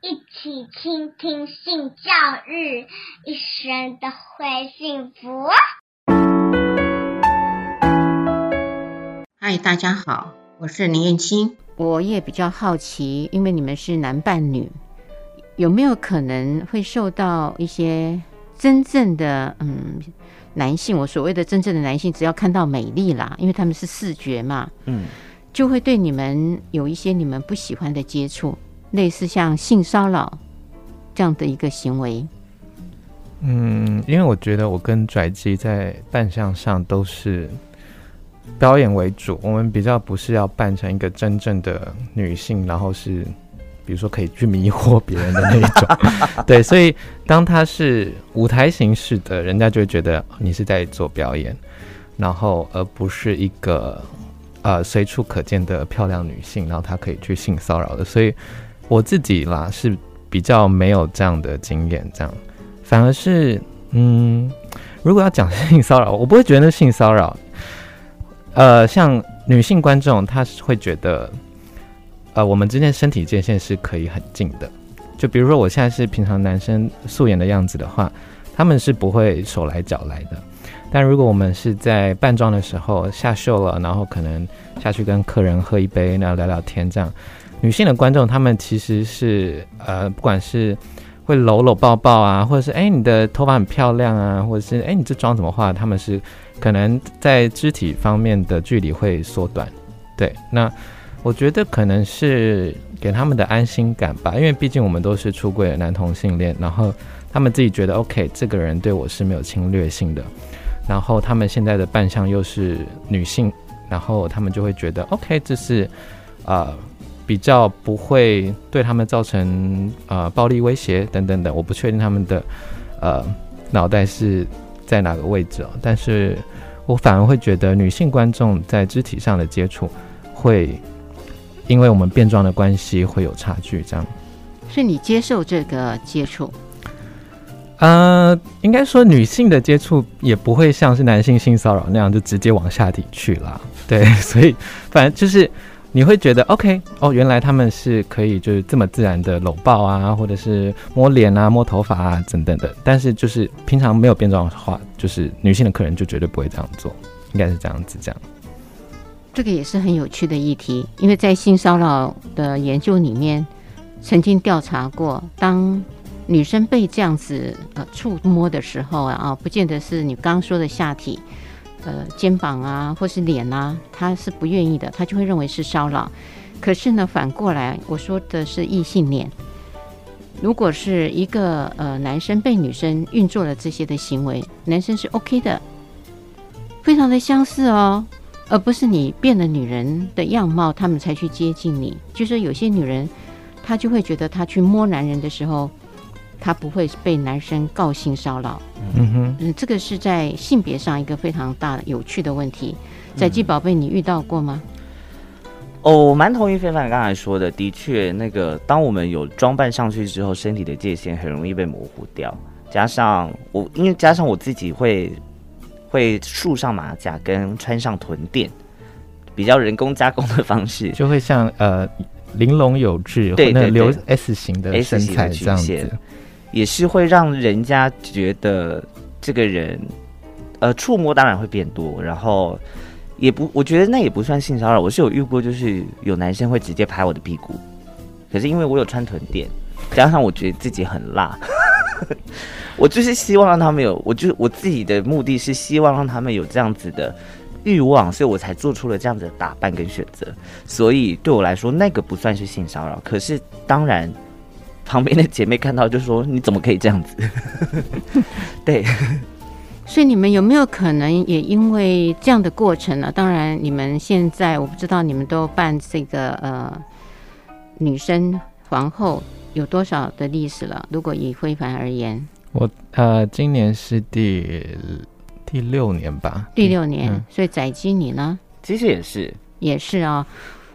一起倾听性教育，一生都会幸福。嗨，大家好，我是林燕青。我也比较好奇，因为你们是男扮女，有没有可能会受到一些真正的嗯男性？我所谓的真正的男性，只要看到美丽啦，因为他们是视觉嘛，嗯，就会对你们有一些你们不喜欢的接触。类似像性骚扰这样的一个行为，嗯，因为我觉得我跟跩姬在扮相上都是表演为主，我们比较不是要扮成一个真正的女性，然后是比如说可以去迷惑别人的那一种，对，所以当他是舞台形式的，人家就会觉得你是在做表演，然后而不是一个呃随处可见的漂亮女性，然后她可以去性骚扰的，所以。我自己啦是比较没有这样的经验，这样反而是嗯，如果要讲性骚扰，我不会觉得那性骚扰。呃，像女性观众，她是会觉得，呃，我们之间身体界限是可以很近的。就比如说，我现在是平常男生素颜的样子的话，他们是不会手来脚来的。但如果我们是在扮装的时候下秀了，然后可能下去跟客人喝一杯，然后聊聊天这样。女性的观众，她们其实是呃，不管是会搂搂抱抱啊，或者是哎，你的头发很漂亮啊，或者是哎，你这妆怎么画？他们是可能在肢体方面的距离会缩短。对，那我觉得可能是给他们的安心感吧，因为毕竟我们都是出柜的男同性恋，然后他们自己觉得 OK，这个人对我是没有侵略性的，然后他们现在的扮相又是女性，然后他们就会觉得 OK，这是呃。比较不会对他们造成呃暴力威胁等等等，我不确定他们的呃脑袋是在哪个位置哦，但是我反而会觉得女性观众在肢体上的接触会因为我们变装的关系会有差距，这样。是你接受这个接触？呃，应该说女性的接触也不会像是男性性骚扰那样就直接往下底去了，对，所以反正就是。你会觉得 OK 哦，原来他们是可以就是这么自然的搂抱啊，或者是摸脸啊、摸头发啊等等的。但是就是平常没有变装的话，就是女性的客人就绝对不会这样做，应该是这样子这样。这个也是很有趣的议题，因为在性骚扰的研究里面，曾经调查过，当女生被这样子呃触摸的时候啊，不见得是你刚刚说的下体。呃，肩膀啊，或是脸啊，他是不愿意的，他就会认为是骚扰。可是呢，反过来我说的是异性恋，如果是一个呃男生被女生运作了这些的行为，男生是 OK 的，非常的相似哦，而不是你变了女人的样貌，他们才去接近你。就是有些女人，她就会觉得她去摸男人的时候。他不会被男生告性骚扰，嗯哼，嗯，这个是在性别上一个非常大的有趣的问题。跩姬宝贝，你遇到过吗？哦，我蛮同意非凡刚才说的，的确，那个当我们有装扮上去之后，身体的界限很容易被模糊掉。加上我，因为加上我自己会会束上马甲跟穿上臀垫，比较人工加工的方式，就会像呃玲珑有致，对，那留 S 型的身材这样子。也是会让人家觉得这个人，呃，触摸当然会变多，然后也不，我觉得那也不算性骚扰。我是有遇过，就是有男生会直接拍我的屁股，可是因为我有穿臀垫，加上我觉得自己很辣，我就是希望让他们有，我就我自己的目的是希望让他们有这样子的欲望，所以我才做出了这样子的打扮跟选择。所以对我来说，那个不算是性骚扰。可是当然。旁边的姐妹看到就说：“你怎么可以这样子？” 对，所以你们有没有可能也因为这样的过程呢？当然，你们现在我不知道你们都办这个呃女生皇后有多少的历史了。如果以非凡而言，我呃今年是第第六年吧，第六年。嗯、所以宰基你呢？其实也是，也是啊、哦。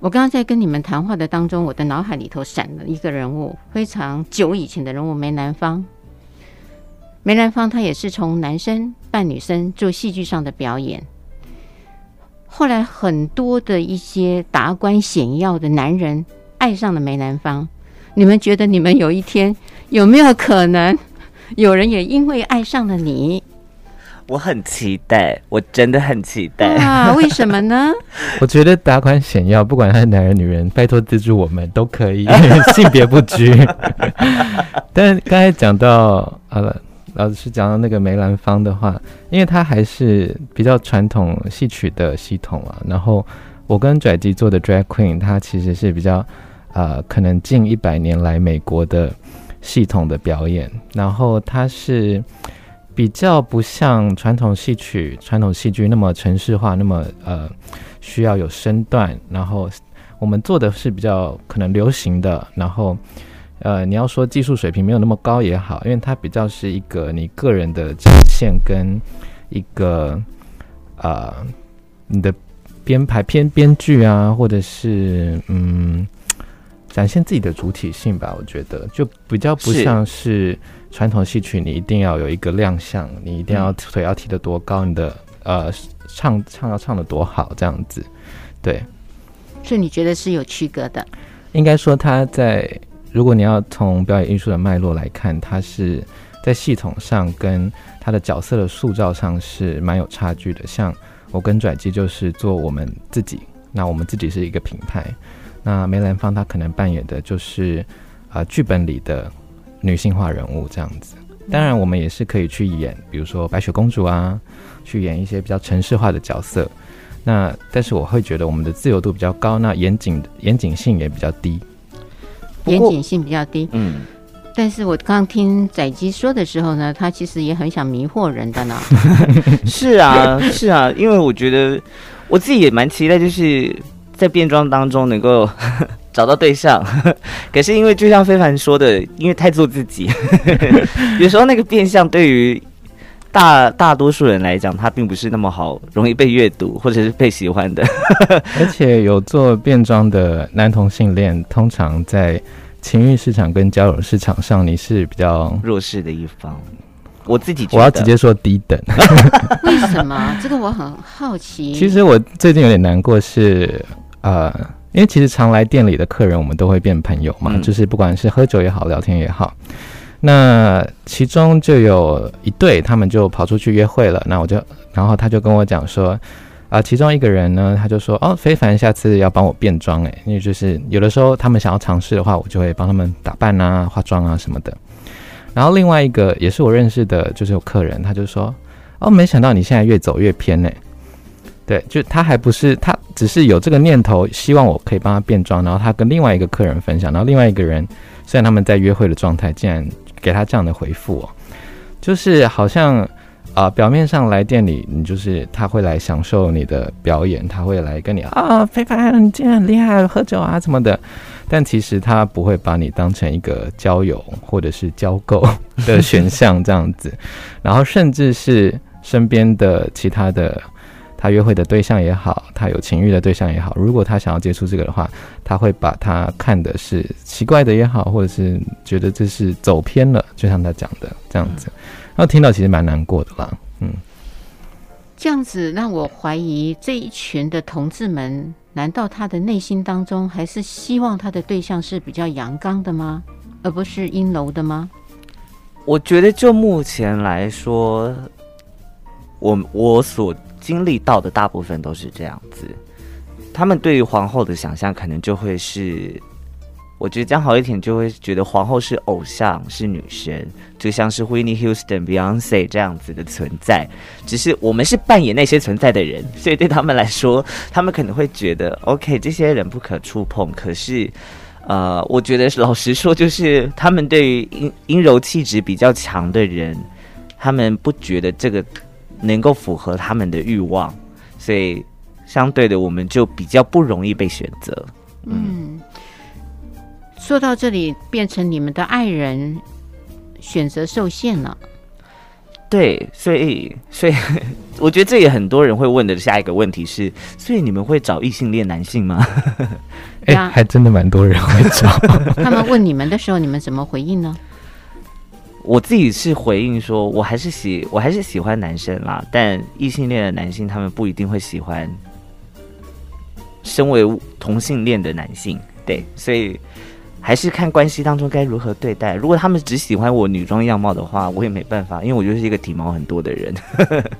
我刚刚在跟你们谈话的当中，我的脑海里头闪了一个人物，非常久以前的人物——梅兰芳。梅兰芳他也是从男生扮女生做戏剧上的表演，后来很多的一些达官显要的男人爱上了梅兰芳，你们觉得你们有一天有没有可能，有人也因为爱上了你？我很期待，我真的很期待啊！为什么呢？我觉得打款显要，不管他是男人女人，拜托资助我们都可以，性别不拘。但刚才讲到呃，老师讲到那个梅兰芳的话，因为他还是比较传统戏曲的系统啊。然后我跟拽姬做的 Drag Queen，它其实是比较呃，可能近一百年来美国的系统的表演，然后它是。比较不像传统戏曲、传统戏剧那么程式化，那么呃需要有身段。然后我们做的是比较可能流行的。然后呃，你要说技术水平没有那么高也好，因为它比较是一个你个人的展现跟一个呃你的编排编编剧啊，或者是嗯展现自己的主体性吧。我觉得就比较不像是。传统戏曲，你一定要有一个亮相，你一定要腿要踢得多高，你的呃唱唱要唱得多好，这样子，对。所以你觉得是有区隔的？应该说，他在如果你要从表演艺术的脉络来看，他是在系统上跟他的角色的塑造上是蛮有差距的。像我跟拽机就是做我们自己，那我们自己是一个品牌。那梅兰芳她可能扮演的就是啊剧本里的。女性化人物这样子，当然我们也是可以去演，比如说白雪公主啊，去演一些比较城市化的角色。那但是我会觉得我们的自由度比较高，那严谨严谨性也比较低。严谨性比较低，嗯。但是我刚听宰基说的时候呢，他其实也很想迷惑人的呢。是啊，是啊，因为我觉得我自己也蛮期待，就是在变装当中能够。找到对象，可是因为就像非凡说的，因为太做自己，有时候那个变相对于大大多数人来讲，他并不是那么好，容易被阅读或者是被喜欢的。而且有做变装的男同性恋，通常在情欲市场跟交友市场上，你是比较弱势的一方。我自己觉得我要直接说低等，为什么？这个我很好奇。其实我最近有点难过是，是呃。因为其实常来店里的客人，我们都会变朋友嘛，嗯、就是不管是喝酒也好，聊天也好。那其中就有一对，他们就跑出去约会了。那我就，然后他就跟我讲说，啊、呃，其中一个人呢，他就说，哦，非凡下次要帮我变装，诶，因为就是有的时候他们想要尝试的话，我就会帮他们打扮啊、化妆啊什么的。然后另外一个也是我认识的，就是有客人，他就说，哦，没想到你现在越走越偏呢。对，就他还不是他，只是有这个念头，希望我可以帮他变装，然后他跟另外一个客人分享，然后另外一个人虽然他们在约会的状态，竟然给他这样的回复哦，就是好像啊、表面上来店里，你就是他会来享受你的表演，他会来跟你啊，飞凡，你今天很厉害，喝酒啊什么的，但其实他不会把你当成一个交友或者是交购的选项这样子，然后甚至是身边的其他的。他约会的对象也好，他有情欲的对象也好，如果他想要接触这个的话，他会把他看的是奇怪的也好，或者是觉得这是走偏了，就像他讲的这样子，然后听到其实蛮难过的啦，嗯，这样子让我怀疑这一群的同志们，难道他的内心当中还是希望他的对象是比较阳刚的吗？而不是阴柔的吗？我觉得就目前来说，我我所。经历到的大部分都是这样子，他们对于皇后的想象可能就会是，我觉得讲好一点，就会觉得皇后是偶像，是女神，就像是 Whitney Houston、Beyonce 这样子的存在。只是我们是扮演那些存在的人，所以对他们来说，他们可能会觉得，OK，这些人不可触碰。可是，呃，我觉得老实说，就是他们对于阴阴柔气质比较强的人，他们不觉得这个。能够符合他们的欲望，所以相对的，我们就比较不容易被选择。嗯，说到这里，变成你们的爱人选择受限了。对，所以，所以 我觉得这也很多人会问的下一个问题是：所以你们会找异性恋男性吗？哎、欸，还真的蛮多人会找。他们问你们的时候，你们怎么回应呢？我自己是回应说，我还是喜我还是喜欢男生啦，但异性恋的男性他们不一定会喜欢身为同性恋的男性，对，所以还是看关系当中该如何对待。如果他们只喜欢我女装样貌的话，我也没办法，因为我就是一个体毛很多的人。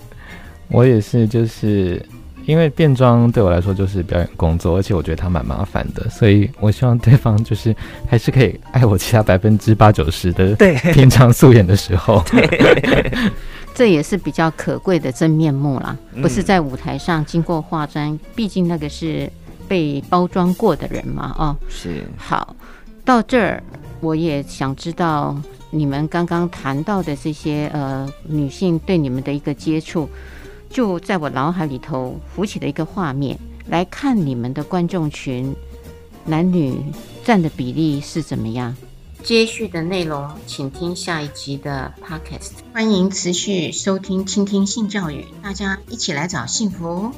我也是，就是因为变装对我来说就是表演工作，而且我觉得它蛮麻烦的，所以我希望对方就是还是可以爱我其他百分之八九十的对平常素颜的时候。这也是比较可贵的真面目啦，不是在舞台上经过化妆，毕竟那个是被包装过的人嘛，哦，是。好，到这儿我也想知道你们刚刚谈到的这些呃女性对你们的一个接触，就在我脑海里头浮起了一个画面，来看你们的观众群男女占的比例是怎么样？接续的内容，请听下一集的 Podcast。欢迎持续收听、倾听性教育，大家一起来找幸福。